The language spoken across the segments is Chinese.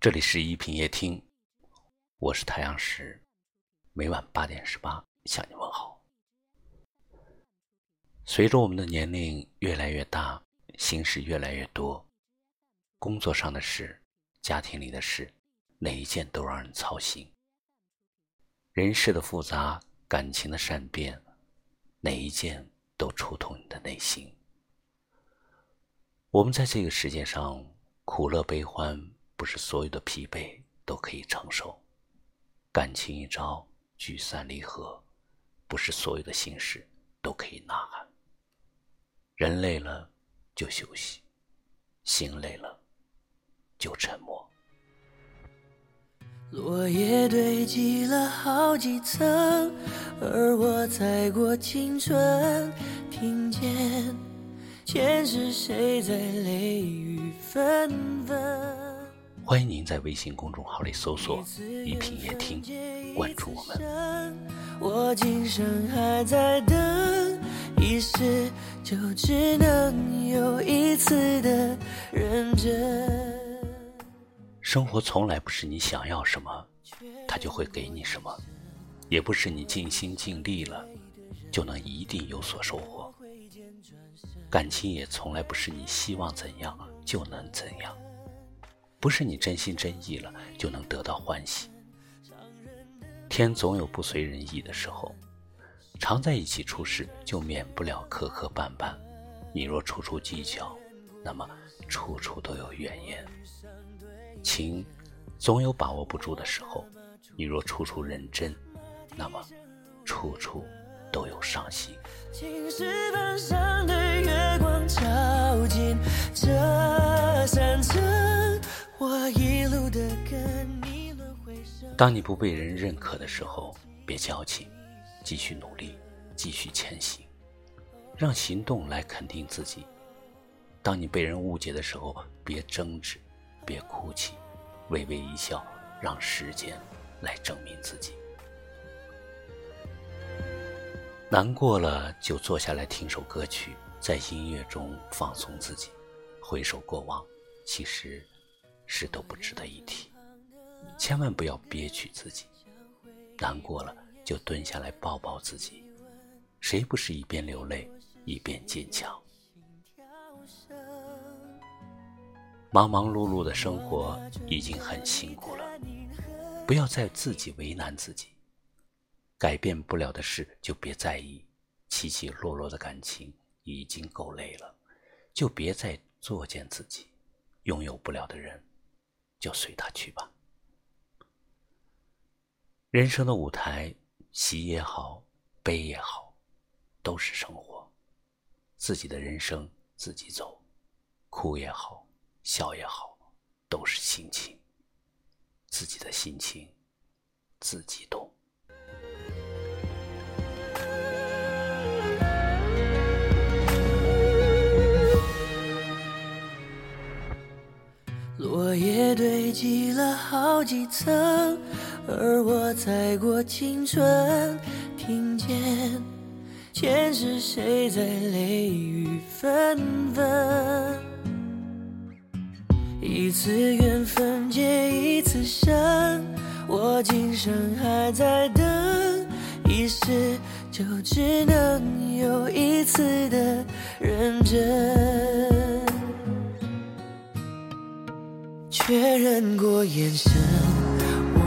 这里是一品夜听，我是太阳石，每晚八点十八向你问好。随着我们的年龄越来越大，心事越来越多，工作上的事、家庭里的事，哪一件都让人操心。人世的复杂，感情的善变，哪一件都触痛你的内心。我们在这个世界上，苦乐悲欢。不是所有的疲惫都可以承受，感情一朝聚散离合，不是所有的心事都可以呐喊。人累了就休息，心累了就沉默。落叶堆积了好几层，而我踩过青春，听见前世谁在泪雨纷纷。欢迎您在微信公众号里搜索“一品夜听”，关注我们。我今生还在等，一世就只能有一次的认真。生活从来不是你想要什么，它就会给你什么；也不是你尽心尽力了，就能一定有所收获。感情也从来不是你希望怎样就能怎样。不是你真心真意了就能得到欢喜。天总有不随人意的时候，常在一起处事就免不了磕磕绊绊。你若处处计较，那么处处都有怨言。情总有把握不住的时候，你若处处认真，那么处处都有伤心。当你不被人认可的时候，别矫情，继续努力，继续前行，让行动来肯定自己。当你被人误解的时候，别争执，别哭泣，微微一笑，让时间来证明自己。难过了就坐下来听首歌曲，在音乐中放松自己，回首过往，其实。是都不值得一提，千万不要憋屈自己。难过了就蹲下来抱抱自己。谁不是一边流泪一边坚强？忙忙碌碌的生活已经很辛苦了，不要再自己为难自己。改变不了的事就别在意，起起落落的感情已经够累了，就别再作践自己。拥有不了的人。就随他去吧。人生的舞台，喜也好，悲也好，都是生活。自己的人生自己走，哭也好，笑也好，都是心情。自己的心情，自己懂。落叶堆积了好几层，而我踩过青春，听见前世谁在泪雨纷纷。一次缘分结一次生，我今生还在等，一世就只能有一次的认真。确认过眼神，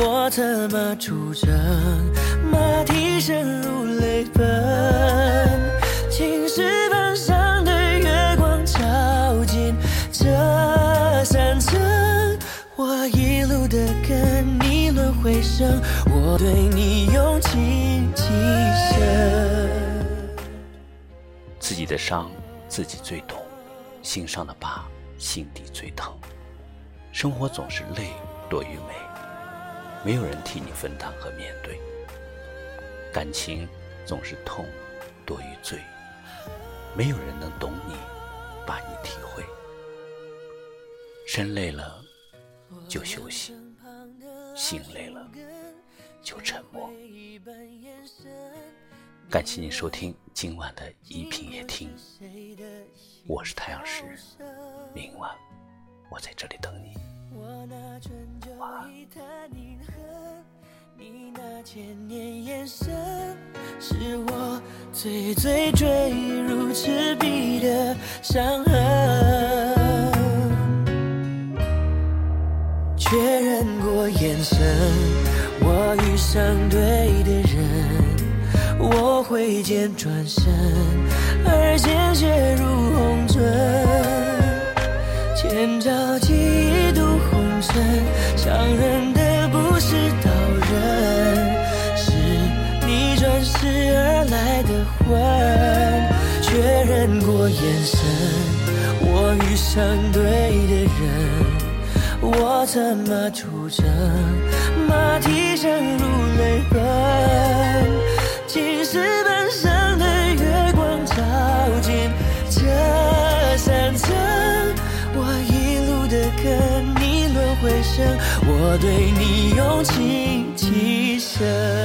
我策马出征，马蹄声如泪奔。青石板上的月光照进这山城，我一路的跟你轮回声，我对你用情极深。自己的伤自己最懂，心上的疤心底最疼。生活总是累多于美。没有人替你分担和面对。感情总是痛多于醉，没有人能懂你，把你体会。身累了就休息，心累了就沉默。感谢你收听今晚的一品夜听，我是太阳石，明晚我在这里等你。你那千年眼神，是我最最坠入赤壁的伤痕。确认过眼神，我遇上对的人，我挥剑转身，而鲜血如确认过眼神，我遇上对的人。我策马出征，马蹄声如泪奔。青石板上的月光照进这山城，我一路的跟你轮回声，我对你用情极深。